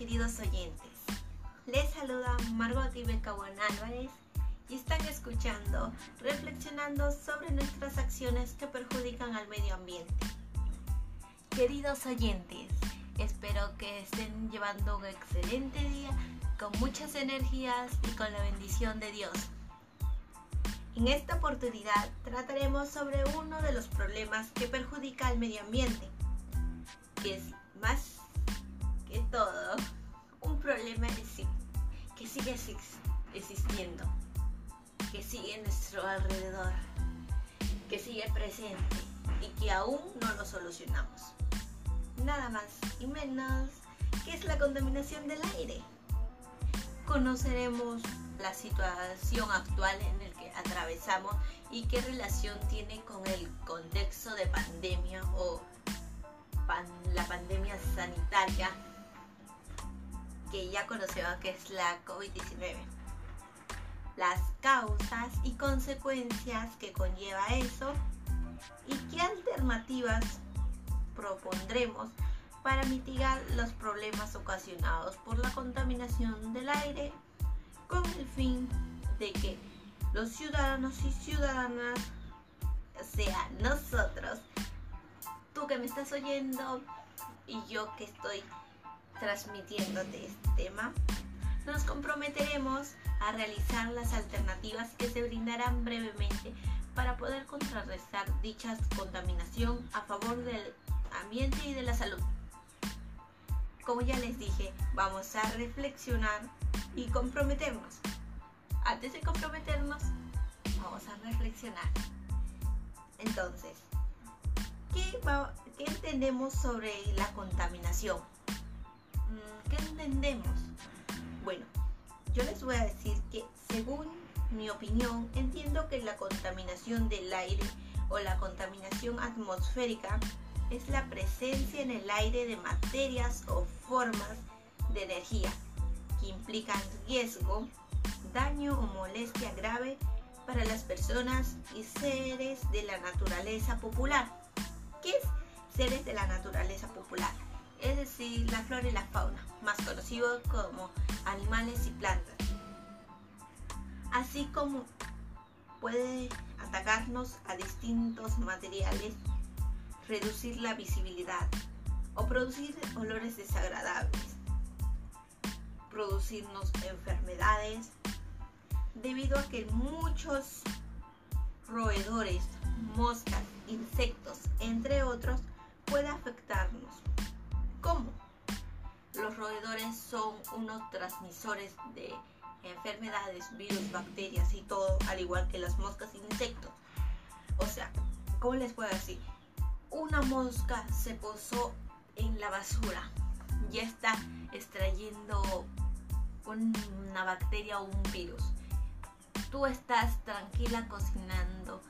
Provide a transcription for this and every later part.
queridos oyentes. Les saluda Margot Ibecahuan Álvarez y están escuchando Reflexionando sobre nuestras acciones que perjudican al medio ambiente. Queridos oyentes, espero que estén llevando un excelente día con muchas energías y con la bendición de Dios. En esta oportunidad trataremos sobre uno de los problemas que perjudica al medio ambiente, que es más problema que sigue existiendo, que sigue en nuestro alrededor, que sigue presente y que aún no lo solucionamos. Nada más y menos que es la contaminación del aire. Conoceremos la situación actual en el que atravesamos y qué relación tiene con el contexto de pandemia o la pandemia sanitaria que ya conocemos que es la COVID-19. Las causas y consecuencias que conlleva eso y qué alternativas propondremos para mitigar los problemas ocasionados por la contaminación del aire con el fin de que los ciudadanos y ciudadanas, o sea, nosotros, tú que me estás oyendo y yo que estoy transmitiéndote este tema, nos comprometeremos a realizar las alternativas que se brindarán brevemente para poder contrarrestar dicha contaminación a favor del ambiente y de la salud. Como ya les dije, vamos a reflexionar y comprometernos. Antes de comprometernos, vamos a reflexionar. Entonces, ¿qué, entendemos sobre la contaminación? Mm, ¿Qué entendemos? Bueno, yo les voy a decir que según mi opinión, entiendo que la contaminación del aire o la contaminación atmosférica es la presencia en el aire de materias o formas de energía que implican riesgo, daño o molestia grave para las personas y seres de la naturaleza popular. ¿Qué es seres de la naturaleza popular? Es decir, la flora y la fauna, más conocidos como animales y plantas. Así como puede atacarnos a distintos materiales, reducir la visibilidad o producir olores desagradables producirnos enfermedades debido a que muchos roedores, moscas, insectos, entre otros, puede afectarnos. ¿Cómo? Los roedores son unos transmisores de enfermedades, virus, bacterias y todo, al igual que las moscas e insectos. O sea, ¿cómo les puedo decir? Una mosca se posó en la basura, ya está extrayendo una bacteria o un virus. Tú estás tranquila cocinando,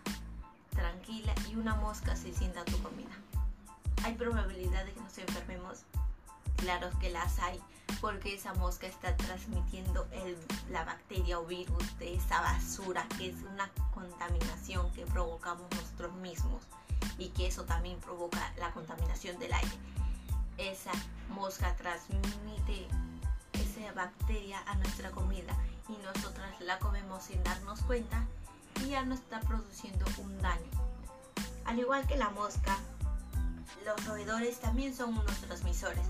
tranquila y una mosca se sienta tu comida. ¿Hay probabilidad de que nos enfermemos? Claro que las hay, porque esa mosca está transmitiendo la bacteria o virus de esa basura, que es una contaminación que provocamos nosotros mismos y que eso también provoca la contaminación del aire. Esa mosca transmite esa bacteria a nuestra comida y nosotras la comemos sin darnos cuenta y ya nos está produciendo un daño. Al igual que la mosca, los roedores también son unos transmisores.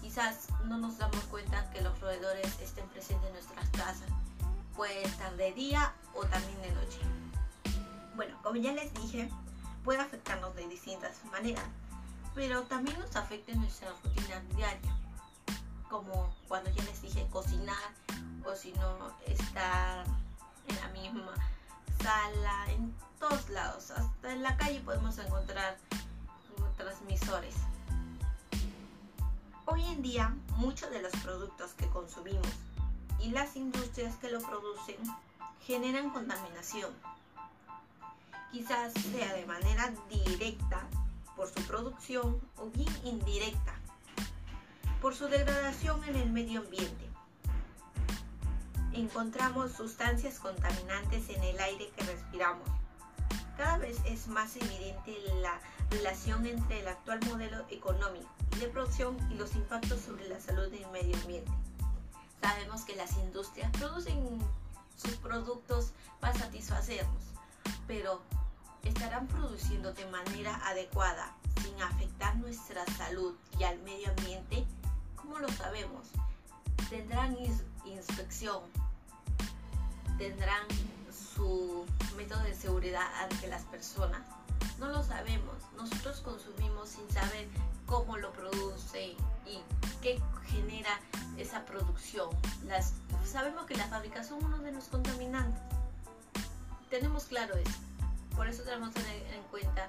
Quizás no nos damos cuenta que los roedores estén presentes en nuestras casas. Puede estar de día o también de noche. Bueno, como ya les dije, puede afectarnos de distintas maneras, pero también nos afecta en nuestra rutina diaria como cuando ya les dije cocinar o si no estar en la misma sala, en todos lados, hasta en la calle podemos encontrar transmisores. Hoy en día muchos de los productos que consumimos y las industrias que lo producen generan contaminación. Quizás sea de manera directa por su producción o bien indirecta por su degradación en el medio ambiente. Encontramos sustancias contaminantes en el aire que respiramos, Cada vez es más evidente la relación entre el actual modelo económico y de producción y los impactos sobre la salud y el medio ambiente. Sabemos que las industrias producen sus productos para satisfacernos, pero ¿estarán produciendo de manera adecuada sin afectar nuestra salud y al medio ambiente? ¿Cómo lo sabemos? ¿Tendrán inspección? ¿Tendrán su método de seguridad ante las personas? No lo sabemos. Nosotros consumimos sin saber cómo lo produce y qué genera esa producción. Sabemos que las fábricas son uno de los contaminantes. Tenemos claro eso. Por eso tenemos que tener en cuenta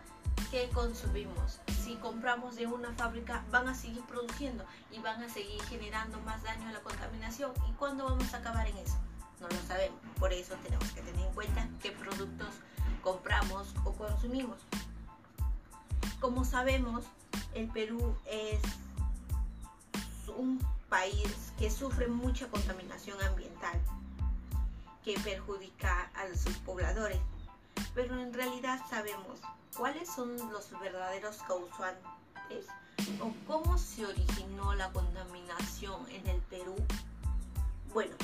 qué consumimos. Si compramos de una fábrica, van a seguir produciendo y van a seguir generando más daño a la contaminación. ¿Y cuándo vamos a acabar en eso? No lo sabemos. Por eso tenemos que tener en cuenta qué productos compramos o consumimos. Como sabemos, el Perú es un país que sufre mucha contaminación ambiental que perjudica a sus pobladores. Pero en realidad sabemos cuáles son los verdaderos causantes o cómo se originó la contaminación en el Perú. Bueno,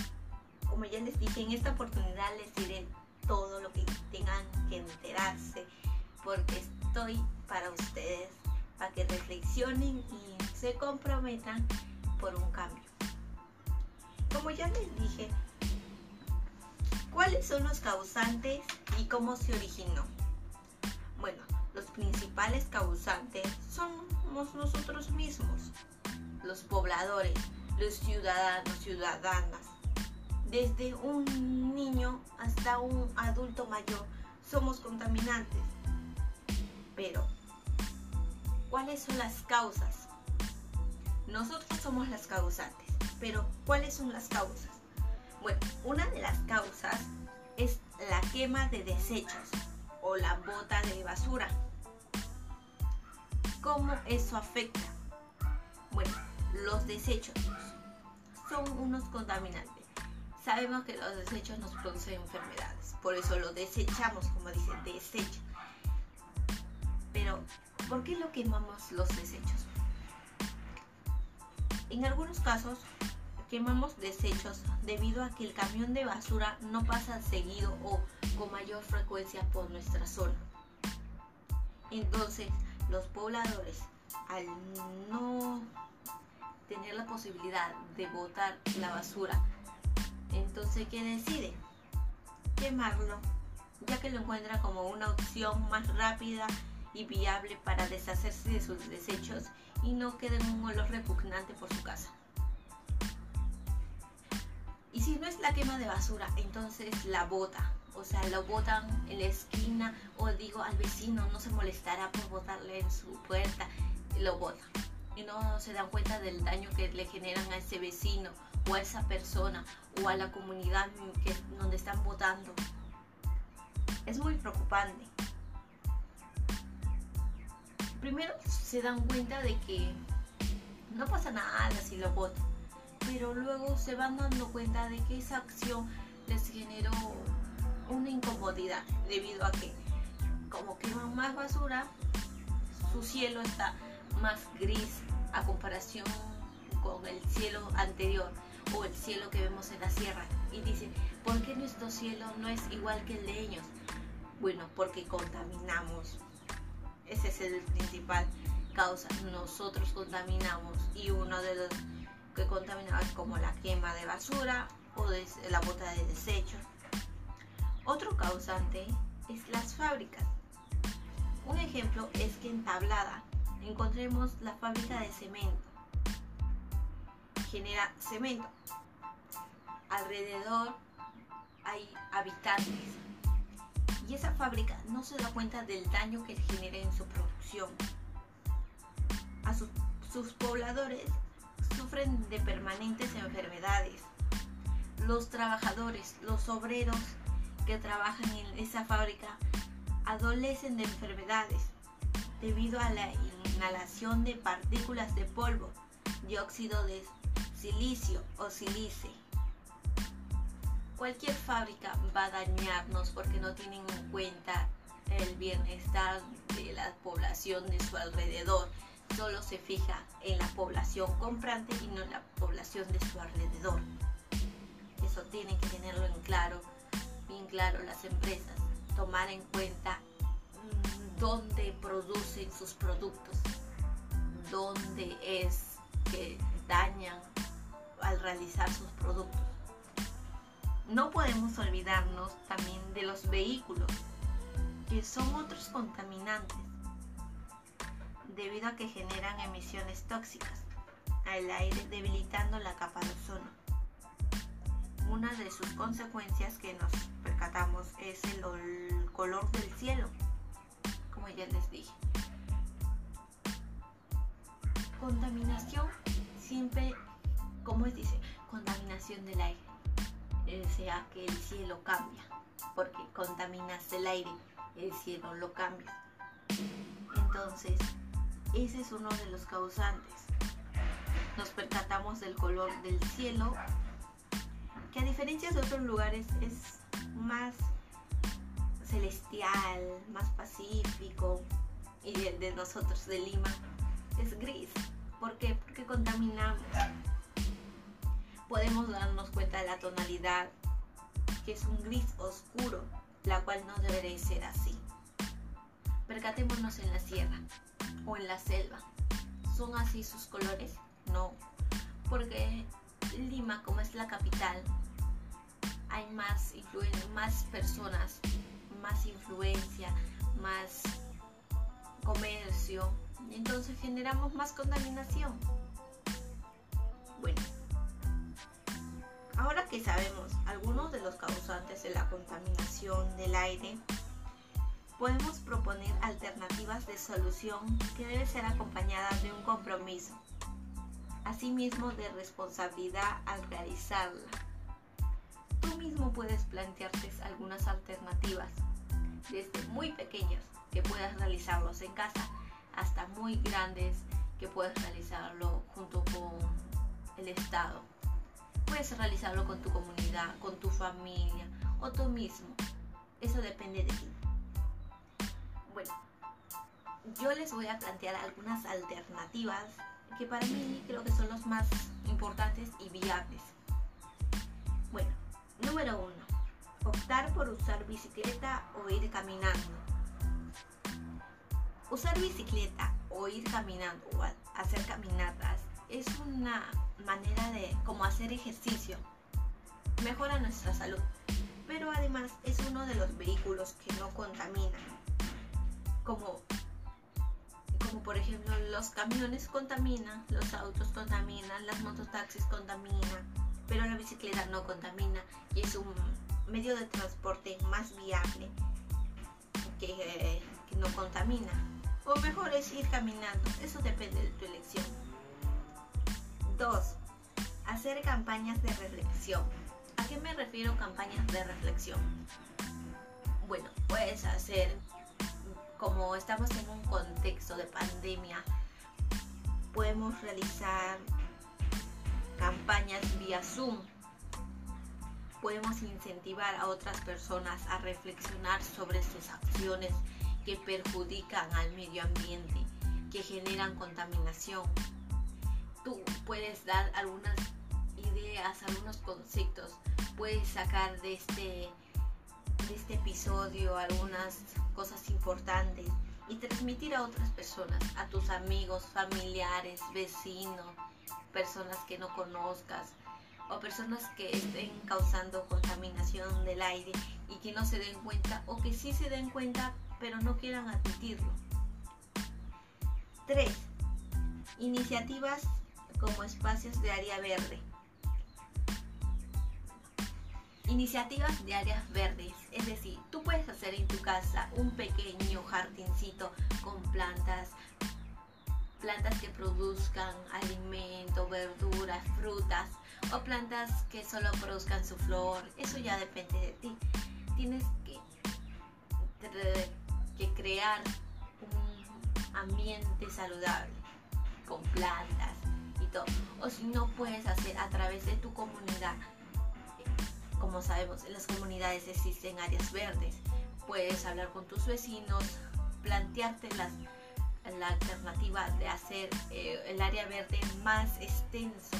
como ya les dije, en esta oportunidad les diré todo lo que tengan que enterarse porque estoy para ustedes, para que reflexionen y se comprometan por un cambio. Como ya les dije, ¿cuáles son los causantes y cómo se originó? Bueno, los principales causantes somos nosotros mismos, los pobladores, los ciudadanos, ciudadanas. Desde un niño hasta un adulto mayor somos contaminantes. Pero, ¿cuáles son las causas? Nosotros somos las causantes, pero ¿cuáles son las causas? Bueno, una de las causas es la quema de desechos o la bota de basura. ¿Cómo eso afecta? Bueno, los desechos son unos contaminantes. Sabemos que los desechos nos producen enfermedades, por eso lo desechamos, como dice, desecho. Pero, ¿por qué lo quemamos los desechos? En algunos casos quemamos desechos debido a que el camión de basura no pasa seguido o con mayor frecuencia por nuestra zona. Entonces, los pobladores, al no tener la posibilidad de botar la basura, entonces, ¿qué decide? Quemarlo, ya que lo encuentra como una opción más rápida y viable para deshacerse de sus desechos y no quede un olor repugnante por su casa. Y si no es la quema de basura, entonces la bota. O sea, lo botan en la esquina o digo al vecino, no se molestará por botarle en su puerta, lo botan. Y no se dan cuenta del daño que le generan a ese vecino o a esa persona o a la comunidad donde están votando. Es muy preocupante primero se dan cuenta de que no pasa nada si lo votan, pero luego se van dando cuenta de que esa acción les generó una incomodidad debido a que como queman más basura, su cielo está más gris a comparación con el cielo anterior o el cielo que vemos en la sierra. Y dicen, ¿por qué nuestro cielo no es igual que el de ellos? Bueno, porque contaminamos ese es el principal causa. Nosotros contaminamos y uno de los que contaminaba es como la quema de basura o la bota de desechos. Otro causante es las fábricas. Un ejemplo es que en Tablada encontremos la fábrica de cemento. Genera cemento. Alrededor hay habitantes y esa fábrica no se da cuenta del daño que genera en su producción. A sus pobladores sufren de permanentes enfermedades. Los trabajadores, los obreros que trabajan en esa fábrica adolecen de enfermedades debido a la inhalación de partículas de polvo, dióxido de silicio o silice cualquier fábrica va a dañarnos porque no tienen en cuenta el bienestar de la población de su alrededor. Solo se fija en la población comprante y no en la población de su alrededor. Eso tienen que tenerlo en claro, bien claro las empresas, tomar en cuenta mm, dónde producen sus productos, dónde es que dañan al realizar sus productos. No podemos olvidarnos también de los vehículos, que son otros contaminantes, debido a que generan emisiones tóxicas al aire debilitando la capa de ozono. Una de sus consecuencias que nos percatamos es el, color del cielo, como ya les dije. Contaminación siempre, como dice, contaminación del aire. O sea que el cielo cambia, porque contaminas el aire el cielo lo cambia. Entonces, ese es uno de los causantes. Nos percatamos del color del cielo, que a diferencia de otros lugares es más celestial, más pacífico, y el de nosotros de Lima es gris. ¿Por qué? Porque contaminamos. Podemos darnos cuenta de la tonalidad, que es un gris oscuro, la cual no debería ser así. Percatémonos en la sierra o en la selva. ¿Son así sus colores? No, porque Lima, como es la capital, hay más, más personas, más influencia, más comercio, entonces generamos más contaminación. Bueno, Ahora que sabemos algunos de los causantes de la contaminación del aire, podemos proponer alternativas de solución que deben ser acompañadas de un compromiso, asimismo de responsabilidad al realizarla. Tú mismo puedes plantearte algunas alternativas, desde muy pequeñas que puedas realizarlos en casa hasta muy grandes que puedas realizarlo junto con el Estado. Puedes realizarlo con tu comunidad, con tu familia o tú mismo. Eso depende de ti. Bueno, yo les voy a plantear algunas alternativas que para mí creo que son los más importantes y viables. Bueno, número uno, optar por usar bicicleta o ir caminando. Usar bicicleta o ir caminando o hacer caminatas es una manera de como hacer ejercicio. Mejora nuestra salud, pero además es uno de los vehículos que no contaminan. Como, como por ejemplo los camiones contaminan, los autos contaminan, las mototaxis contaminan, pero la bicicleta no contamina y es un medio de transporte más viable que, que no contamina. O mejor es ir caminando, eso depende de tu elección. 2. Hacer campañas de reflexión. ¿A qué me refiero campañas de reflexión? Bueno, puedes hacer, como estamos en un contexto de pandemia, podemos realizar campañas vía Zoom. Podemos incentivar a otras personas a reflexionar sobre sus acciones que perjudican al medio ambiente, que generan contaminación, tú puedes dar algunas ideas, algunos conceptos, puedes sacar de este, este episodio algunas cosas importantes y transmitir a otras personas, a tus amigos, familiares, vecinos, personas que no conozcas o personas que estén causando contaminación del aire y que no se den cuenta o que sí se den cuenta pero no quieran admitirlo. 3. Iniciativas como espacios de área verde. Iniciativas de áreas verdes, es decir, tú puedes hacer en tu casa un pequeño jardincito con plantas, plantas que produzcan alimento, verduras, frutas o plantas que solo produzcan su flor, eso ya depende de ti. Tienes que, que crear un ambiente saludable con plantas, o si no puedes hacer a través de tu comunidad. Como sabemos, en las comunidades existen áreas verdes. Puedes hablar con tus vecinos, plantearte la alternativa de hacer eh, el área verde más extenso,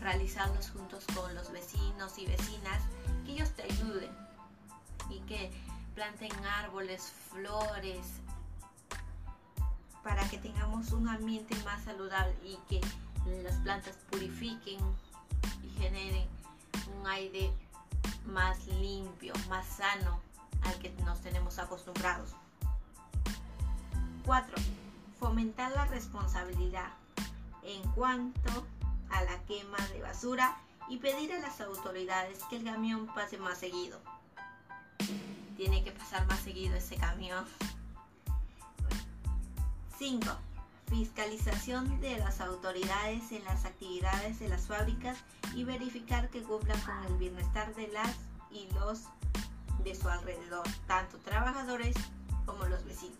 realizarlos juntos con los vecinos y vecinas, que ellos te ayuden y que planten árboles, flores, para que tengamos un ambiente más saludable y que las plantas purifiquen y generen un aire más limpio, más sano al que nos tenemos acostumbrados. 4. Fomentar la responsabilidad en cuanto a la quema de basura y pedir a las autoridades que el camión pase más seguido. Tiene que pasar más seguido ese camión. 5. Fiscalización de las autoridades en las actividades de las fábricas y verificar que cumplan con el bienestar de las y los de su alrededor, tanto trabajadores como los vecinos.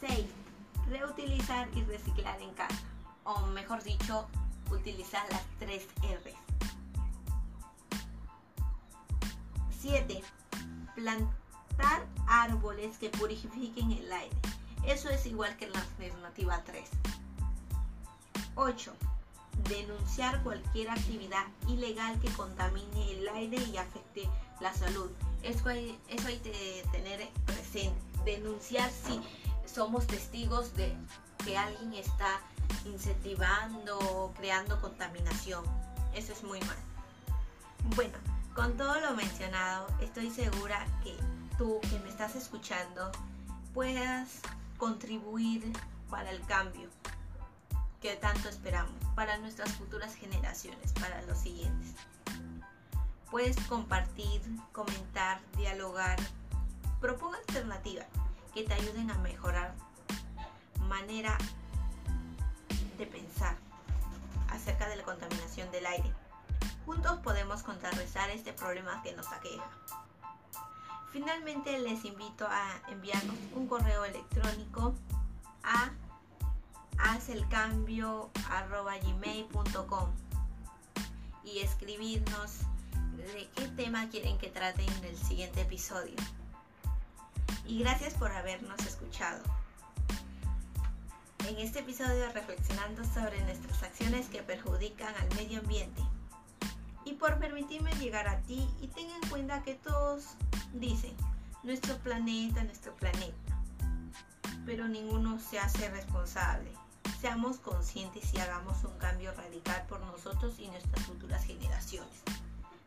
6. Reutilizar y reciclar en casa, o mejor dicho, utilizar las 3 R. 7. Árboles que purifiquen el aire. Eso es igual que la alternativa 3. 8. Denunciar cualquier actividad ilegal que contamine el aire y afecte la salud. Eso hay, eso hay que tener presente. Denunciar si somos testigos de que alguien está incentivando o creando contaminación. Eso es muy mal. Bueno, con todo lo mencionado, estoy segura que tú que me estás escuchando puedas contribuir para el cambio que tanto esperamos, para nuestras futuras generaciones, para los siguientes. Puedes compartir, comentar, dialogar, proponga alternativas que te ayuden a mejorar manera de pensar acerca de la contaminación del aire. Juntos podemos contrarrestar este problema que nos aqueja. Finalmente les invito a enviarnos un correo electrónico a hacelcambio.gmail.com y escribirnos de qué tema quieren que trate en el siguiente episodio. Y gracias por habernos escuchado. En este episodio reflexionando sobre nuestras acciones que perjudican al medio ambiente por permitirme llegar a ti y ten en cuenta que todos dicen nuestro planeta, nuestro planeta, pero ninguno se hace responsable. Seamos conscientes y hagamos un cambio radical por nosotros y nuestras futuras generaciones.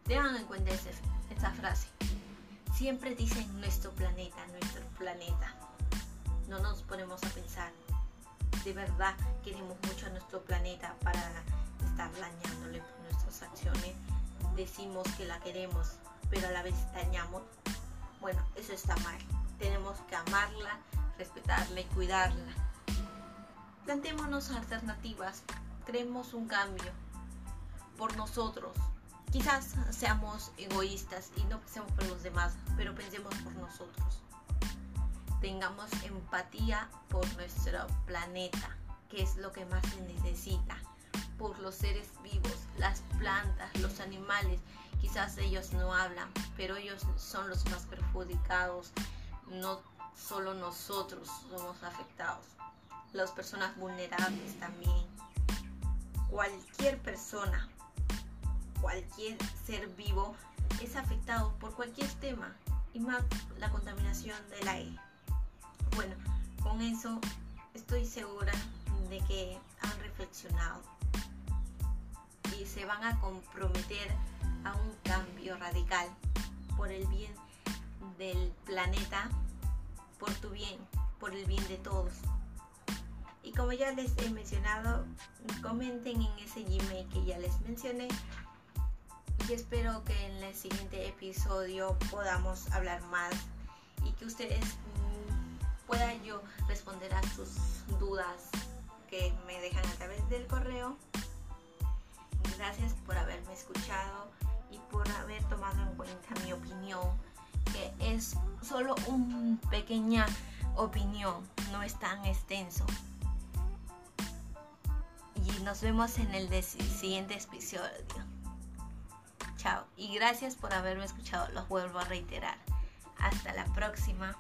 Tengan en cuenta esta frase. Siempre dicen nuestro planeta, nuestro planeta. No nos ponemos a pensar. De verdad queremos mucho a nuestro planeta para estar dañándole por nuestras acciones decimos que la queremos, pero a la vez dañamos, bueno, eso está mal. Tenemos que amarla, respetarla y cuidarla. Plantémonos alternativas, creemos un cambio por nosotros. Quizás seamos egoístas y no pensemos por los demás, pero pensemos por nosotros. Tengamos empatía por nuestro planeta, que es lo que más se necesita por los seres vivos, las plantas, los animales. Quizás ellos no hablan, pero ellos son los más perjudicados. No solo nosotros somos afectados. Las personas vulnerables también. Cualquier persona, cualquier ser vivo es afectado por cualquier tema y más la contaminación del aire. Bueno, con eso estoy segura de que han reflexionado se van a comprometer a un cambio radical por el bien del planeta, por tu bien, por el bien de todos. Y como ya les he mencionado, comenten en ese Gmail que ya les mencioné. Y espero que en el siguiente episodio podamos hablar más y que ustedes mm, puedan yo responder a sus dudas que me dejan a través del correo Gracias por haberme escuchado y por haber tomado en cuenta mi opinión, que es solo una pequeña opinión, no es tan extenso. Y nos vemos en el siguiente episodio. Chao. Y gracias por haberme escuchado. Los vuelvo a reiterar. Hasta la próxima.